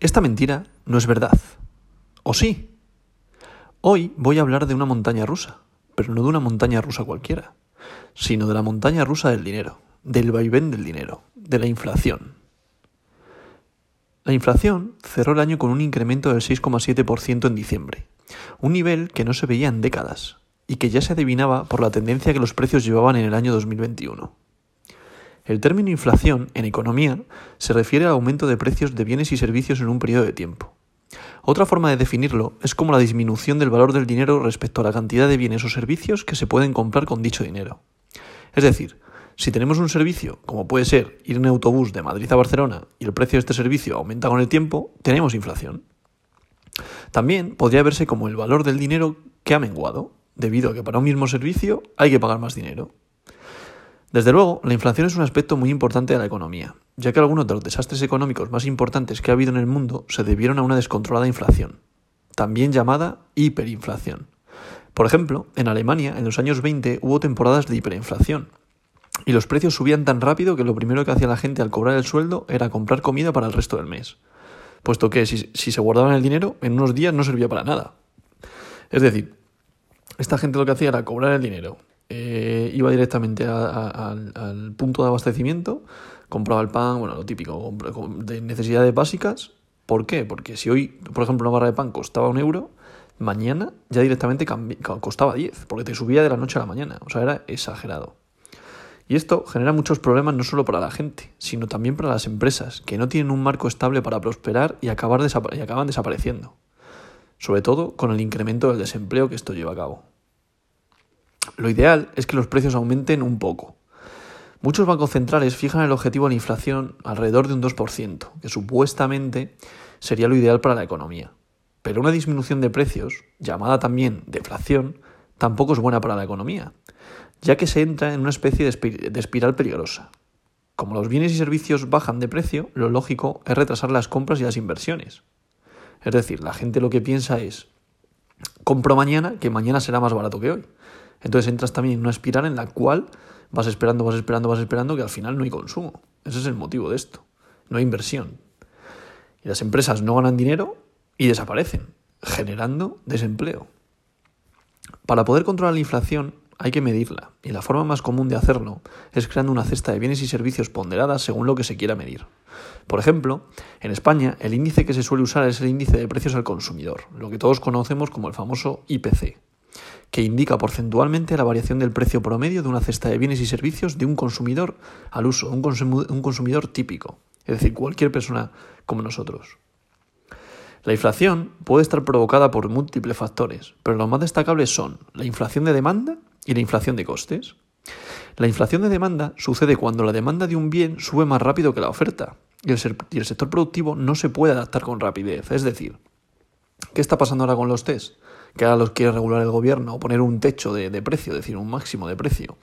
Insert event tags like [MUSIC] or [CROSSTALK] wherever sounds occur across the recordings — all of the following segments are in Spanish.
Esta mentira no es verdad. ¿O sí? Hoy voy a hablar de una montaña rusa, pero no de una montaña rusa cualquiera, sino de la montaña rusa del dinero, del vaivén del dinero, de la inflación. La inflación cerró el año con un incremento del 6,7% en diciembre, un nivel que no se veía en décadas y que ya se adivinaba por la tendencia que los precios llevaban en el año 2021. El término inflación en economía se refiere al aumento de precios de bienes y servicios en un periodo de tiempo. Otra forma de definirlo es como la disminución del valor del dinero respecto a la cantidad de bienes o servicios que se pueden comprar con dicho dinero. Es decir, si tenemos un servicio, como puede ser ir en autobús de Madrid a Barcelona, y el precio de este servicio aumenta con el tiempo, tenemos inflación. También podría verse como el valor del dinero que ha menguado, debido a que para un mismo servicio hay que pagar más dinero. Desde luego, la inflación es un aspecto muy importante de la economía, ya que algunos de los desastres económicos más importantes que ha habido en el mundo se debieron a una descontrolada inflación, también llamada hiperinflación. Por ejemplo, en Alemania en los años 20 hubo temporadas de hiperinflación, y los precios subían tan rápido que lo primero que hacía la gente al cobrar el sueldo era comprar comida para el resto del mes, puesto que si, se guardaban el dinero, en unos días no servía para nada. Es decir, esta gente lo que hacía era cobrar el dinero, eh, iba directamente al punto de abastecimiento, compraba el pan, bueno, lo típico, de necesidades básicas. ¿Por qué? Porque si hoy, por ejemplo, una barra de pan costaba un euro, mañana ya directamente costaba 10, porque te subía de la noche a la mañana. O sea, era exagerado. Y esto genera muchos problemas no solo para la gente, sino también para las empresas, que no tienen un marco estable para prosperar y, acabar y acaban desapareciendo. Sobre todo con el incremento del desempleo que esto lleva a cabo. Lo ideal es que los precios aumenten un poco. Muchos bancos centrales fijan el objetivo de la inflación alrededor de un 2%, que supuestamente sería lo ideal para la economía. Pero una disminución de precios, llamada también deflación, tampoco es buena para la economía, ya que se entra en una especie de espiral peligrosa. Como los bienes y servicios bajan de precio, lo lógico es retrasar las compras y las inversiones. Es decir, la gente lo que piensa es, compro mañana, que mañana será más barato que hoy. Entonces entras también en una espiral en la cual vas esperando, vas esperando, vas esperando, que al final no hay consumo. Ese es el motivo de esto. No hay inversión. Y las empresas no ganan dinero y desaparecen, generando desempleo. Para poder controlar la inflación hay que medirla, y la forma más común de hacerlo es creando una cesta de bienes y servicios ponderadas según lo que se quiera medir. Por ejemplo, en España el índice que se suele usar es el índice de precios al consumidor, lo que todos conocemos como el famoso IPC, que indica porcentualmente la variación del precio promedio de una cesta de bienes y servicios de un consumidor al uso, un, consumidor típico, es decir, cualquier persona como nosotros. La inflación puede estar provocada por múltiples factores, pero los más destacables son la inflación de demanda y la inflación de costes. La inflación de demanda sucede cuando la demanda de un bien sube más rápido que la oferta y el, sector productivo no se puede adaptar con rapidez. Es decir, ¿qué está pasando ahora con los test? Que ahora los quiere regular el gobierno o poner un techo de, precio, es decir, un máximo de precio,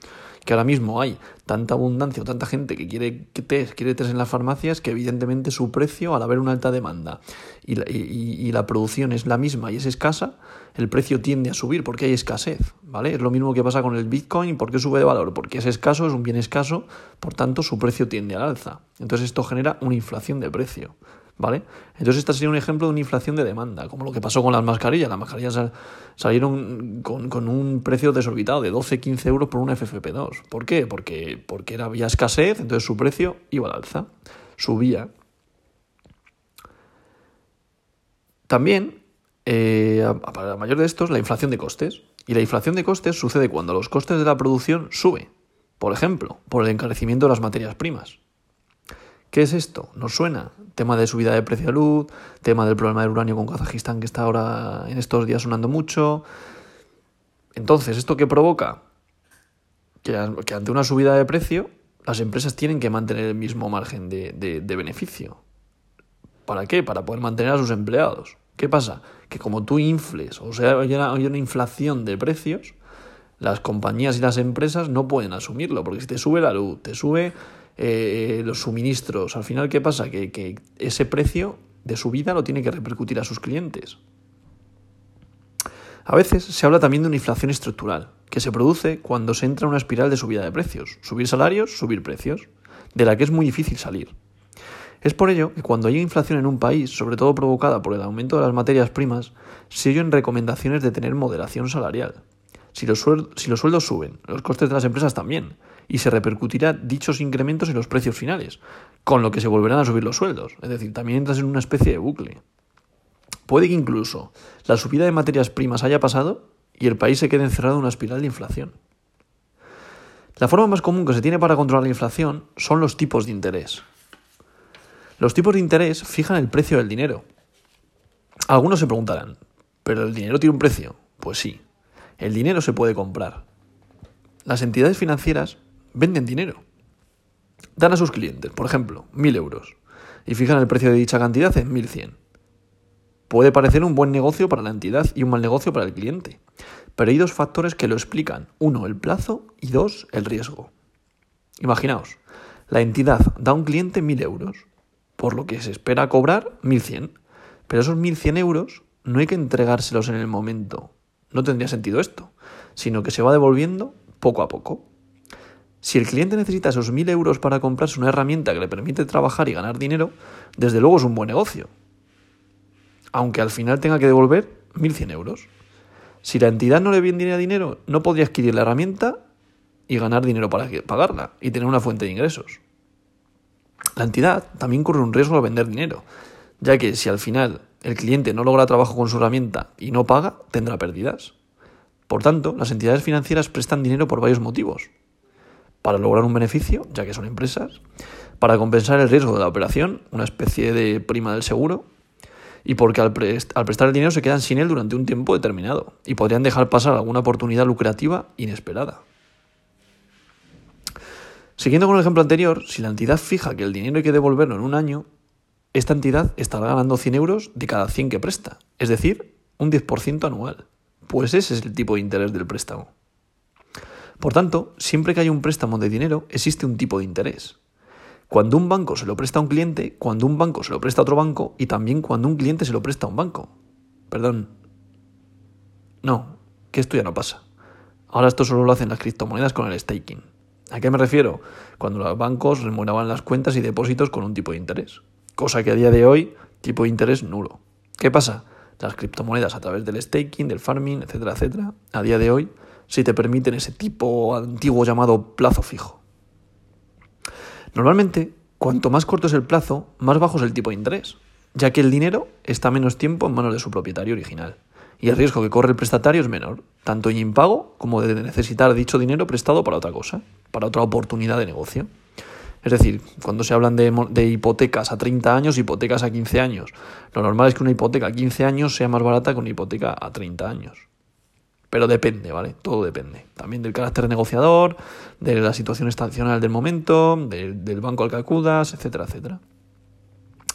que ahora mismo hay tanta abundancia o tanta gente que quiere test, quiere test en las farmacias que evidentemente su precio, al haber una alta demanda y la, y la producción es la misma y es escasa, el precio tiende a subir porque hay escasez, ¿vale? Es lo mismo que pasa con el Bitcoin, ¿por qué sube de valor? Porque es escaso, es un bien escaso, por tanto su precio tiende al alza. Entonces esto genera una inflación de precio. ¿Vale? Entonces, este sería un ejemplo de una inflación de demanda, como lo que pasó con las mascarillas. Las mascarillas salieron con, un precio desorbitado de 12-15 euros por un FFP2. ¿Por qué? Porque, porque era, había escasez, entonces su precio iba al alza, subía. También, eh, para mayor de estos, la inflación de costes. Y la inflación de costes sucede cuando los costes de la producción suben. Por ejemplo, por el encarecimiento de las materias primas. ¿Qué es esto? ¿Nos suena? Tema de subida de precio de luz, tema del problema del uranio con Kazajistán que está ahora en estos días sonando mucho. Entonces, ¿esto qué provoca? Que, ante una subida de precio, las empresas tienen que mantener el mismo margen de, beneficio. ¿Para qué? Para poder mantener a sus empleados. ¿Qué pasa? Que como tú infles, o sea, hay una inflación de precios, las compañías y las empresas no pueden asumirlo, porque si te sube la luz, te sube eh, los suministros. Al final, ¿qué pasa? Que, ese precio de subida lo tiene que repercutir a sus clientes. A veces se habla también de una inflación estructural, que se produce cuando se entra en una espiral de subida de precios. Subir salarios, subir precios, de la que es muy difícil salir. Es por ello que cuando hay inflación en un país, sobre todo provocada por el aumento de las materias primas, se oyen recomendaciones de tener moderación salarial. Si los, si los sueldos suben, los costes de las empresas también, y se repercutirá dichos incrementos en los precios finales, con lo que se volverán a subir los sueldos. Es decir, también entras en una especie de bucle. Puede que incluso la subida de materias primas haya pasado y el país se quede encerrado en una espiral de inflación. La forma más común que se tiene para controlar la inflación son los tipos de interés. Los tipos de interés fijan el precio del dinero. Algunos se preguntarán, ¿pero el dinero tiene un precio? Pues sí, el dinero se puede comprar. Las entidades financieras venden dinero. Dan a sus clientes, por ejemplo, mil euros, y fijan el precio de dicha cantidad en 1100. Puede parecer un buen negocio para la entidad y un mal negocio para el cliente, pero hay dos factores que lo explican. Uno, el plazo y dos, el riesgo. Imaginaos, la entidad da a un cliente mil euros por lo que se espera cobrar 1.100. Pero esos 1.100 euros no hay que entregárselos en el momento. No tendría sentido esto, sino que se va devolviendo poco a poco. Si el cliente necesita esos 1.000 euros para comprarse una herramienta que le permite trabajar y ganar dinero, desde luego es un buen negocio. Aunque al final tenga que devolver 1.100 euros. Si la entidad no le vendría dinero, no podría adquirir la herramienta y ganar dinero para pagarla y tener una fuente de ingresos. La entidad también corre un riesgo al vender dinero, ya que si al final el cliente no logra trabajo con su herramienta y no paga, tendrá pérdidas. Por tanto, las entidades financieras prestan dinero por varios motivos. Para lograr un beneficio, ya que son empresas, para compensar el riesgo de la operación, una especie de prima del seguro, y porque al, prestar el dinero se quedan sin él durante un tiempo determinado y podrían dejar pasar alguna oportunidad lucrativa inesperada. Siguiendo con el ejemplo anterior, si la entidad fija que el dinero hay que devolverlo en un año, esta entidad estará ganando 100 euros de cada 100 que presta, es decir, un 10% anual. Pues ese es el tipo de interés del préstamo. Por tanto, siempre que hay un préstamo de dinero, existe un tipo de interés. Cuando un banco se lo presta a un cliente, cuando un banco se lo presta a otro banco y también cuando un cliente se lo presta a un banco. Perdón. No, que esto ya no pasa. Ahora esto solo lo hacen las criptomonedas con el staking. ¿A qué me refiero? Cuando los bancos remuneraban las cuentas y depósitos con un tipo de interés. Cosa que a día de hoy, tipo de interés nulo. ¿Qué pasa? Las criptomonedas a través del staking, del farming, etcétera, etcétera, a día de hoy sí te permiten ese tipo antiguo llamado plazo fijo. Normalmente, cuanto más corto es el plazo, más bajo es el tipo de interés, ya que el dinero está menos tiempo en manos de su propietario original y el riesgo que corre el prestatario es menor, tanto en impago como de necesitar dicho dinero prestado para otra cosa, para otra oportunidad de negocio. Es decir, cuando se hablan de, hipotecas a 30 años, hipotecas a 15 años, lo normal es que una hipoteca a 15 años sea más barata que una hipoteca a 30 años. Pero depende, ¿vale? Todo depende. También del carácter negociador, de la situación estacional del momento, del banco al que acudas, etcétera, etcétera.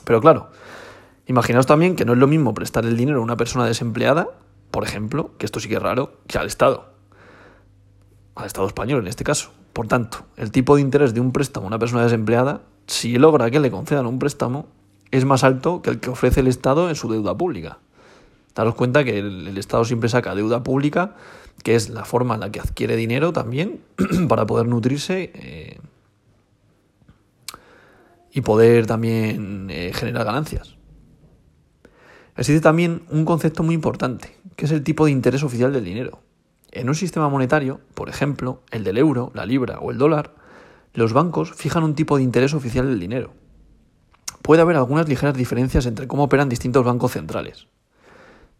Pero claro, Imaginaos también que no es lo mismo prestar el dinero a una persona desempleada, por ejemplo, que esto sí que es raro, que al Estado. Al Estado español en este caso. Por tanto, el tipo de interés de un préstamo a una persona desempleada, si logra que le concedan un préstamo, es más alto que el que ofrece el Estado en su deuda pública. Daros cuenta que el, Estado siempre saca deuda pública, que es la forma en la que adquiere dinero también [CLEARS THROAT] para poder nutrirse eh, y poder también eh, generar ganancias. Existe también un concepto muy importante, que es el tipo de interés oficial del dinero. En un sistema monetario, por ejemplo, el del euro, la libra o el dólar, los bancos fijan un tipo de interés oficial del dinero. Puede haber algunas ligeras diferencias entre cómo operan distintos bancos centrales.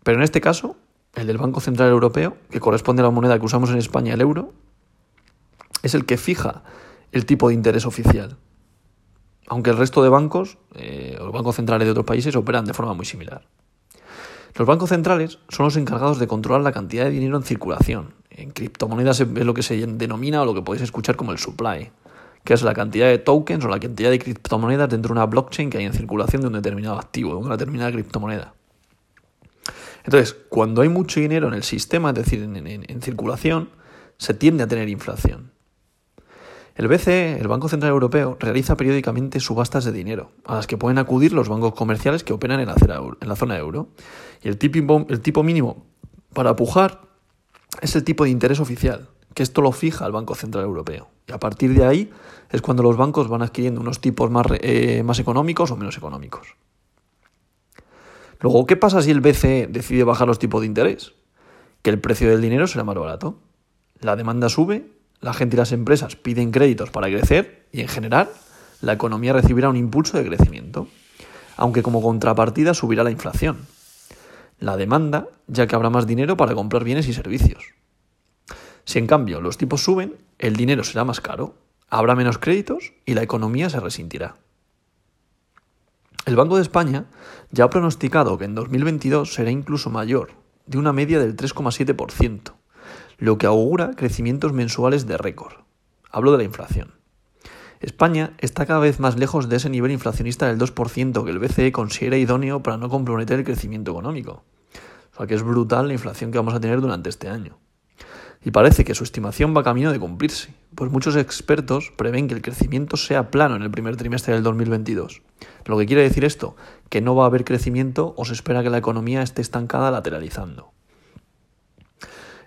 Pero en este caso, el del Banco Central Europeo, que corresponde a la moneda que usamos en España, el euro, es el que fija el tipo de interés oficial. Aunque el resto de bancos, eh, o los bancos centrales de otros países, operan de forma muy similar. Los bancos centrales son los encargados de controlar la cantidad de dinero en circulación. En criptomonedas es lo que se denomina o lo que podéis escuchar como el supply, que es la cantidad de tokens o la cantidad de criptomonedas dentro de una blockchain que hay en circulación de un determinado activo, de una determinada criptomoneda. Entonces, cuando hay mucho dinero en el sistema, es decir, en circulación, se tiende a tener inflación. El BCE, el Banco Central Europeo, realiza periódicamente subastas de dinero, a las que pueden acudir los bancos comerciales que operan en la, zona euro. Y el tipo, mínimo para pujar es el tipo de interés oficial, que esto lo fija el Banco Central Europeo. Y a partir de ahí es cuando los bancos van adquiriendo unos tipos más, eh, más económicos o menos económicos. Luego, ¿qué pasa si el BCE decide bajar los tipos de interés? Que el precio del dinero será más barato. La demanda sube, la gente y las empresas piden créditos para crecer y en general la economía recibirá un impulso de crecimiento, aunque como contrapartida subirá la inflación. La demanda, ya que habrá más dinero para comprar bienes y servicios. Si en cambio los tipos suben, el dinero será más caro, habrá menos créditos y la economía se resentirá. El Banco de España ya ha pronosticado que en 2022 será incluso mayor, de una media del 3,7%, lo que augura crecimientos mensuales de récord. Hablo de la inflación. España está cada vez más lejos de ese nivel inflacionista del 2% que el BCE considera idóneo para no comprometer el crecimiento económico. O sea que es brutal la inflación que vamos a tener durante este año. Y parece que su estimación va camino de cumplirse, pues muchos expertos prevén que el crecimiento sea plano en el primer trimestre del 2022. Lo que quiere decir esto, que no va a haber crecimiento o se espera que la economía esté estancada lateralizando.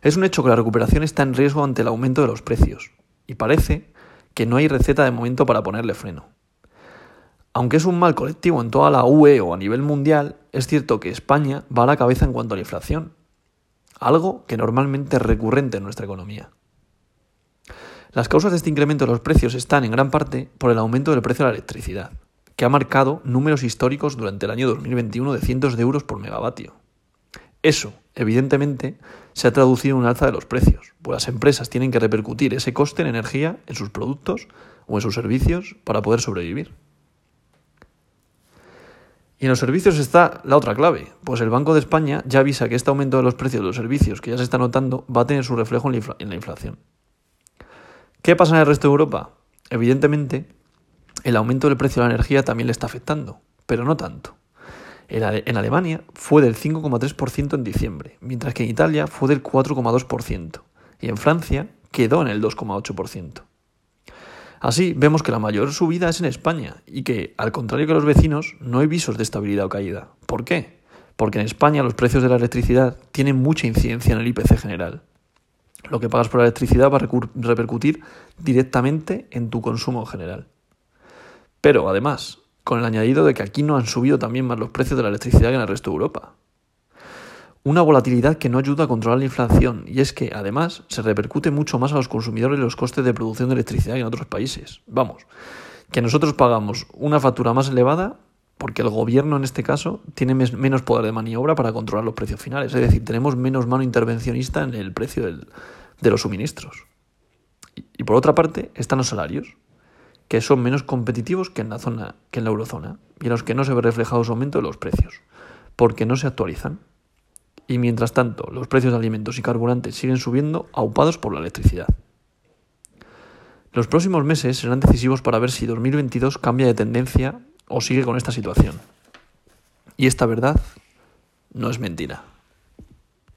Es un hecho que la recuperación está en riesgo ante el aumento de los precios, y parece que no hay receta de momento para ponerle freno. Aunque es un mal colectivo en toda la UE o a nivel mundial, es cierto que España va a la cabeza en cuanto a la inflación, algo que normalmente es recurrente en nuestra economía. Las causas de este incremento de los precios están en gran parte por el aumento del precio de la electricidad, que ha marcado números históricos durante el año 2021 de cientos de euros por megavatio. Eso, evidentemente, se ha traducido en un alza de los precios, pues las empresas tienen que repercutir ese coste en energía en sus productos o en sus servicios para poder sobrevivir. Y en los servicios está la otra clave, pues el Banco de España ya avisa que este aumento de los precios de los servicios que ya se está notando va a tener su reflejo en la inflación. ¿Qué pasa en el resto de Europa? Evidentemente, el aumento del precio de la energía también le está afectando, pero no tanto. En Alemania fue del 5,3% en diciembre, mientras que en Italia fue del 4,2% y en Francia quedó en el 2,8%. Así vemos que la mayor subida es en España y que, al contrario que los vecinos, no hay visos de estabilidad o caída. ¿Por qué? Porque en España los precios de la electricidad tienen mucha incidencia en el IPC general. Lo que pagas por la electricidad va a repercutir directamente en tu consumo general. Pero además, con el añadido de que aquí no han subido también más los precios de la electricidad que en el resto de Europa. Una volatilidad que no ayuda a controlar la inflación y es que, además, se repercute mucho más a los consumidores los costes de producción de electricidad que en otros países. Vamos, que nosotros pagamos una factura más elevada porque el gobierno en este caso tiene menos poder de maniobra para controlar los precios finales. Es decir, tenemos menos mano intervencionista en el precio de los suministros. Y por otra parte están los salarios que son menos competitivos que en la zona, que en la eurozona, y en los que no se ve reflejado su aumento de los precios, porque no se actualizan. Y mientras tanto, los precios de alimentos y carburantes siguen subiendo, aupados por la electricidad. Los próximos meses serán decisivos para ver si 2022 cambia de tendencia o sigue con esta situación. Y esta verdad no es mentira.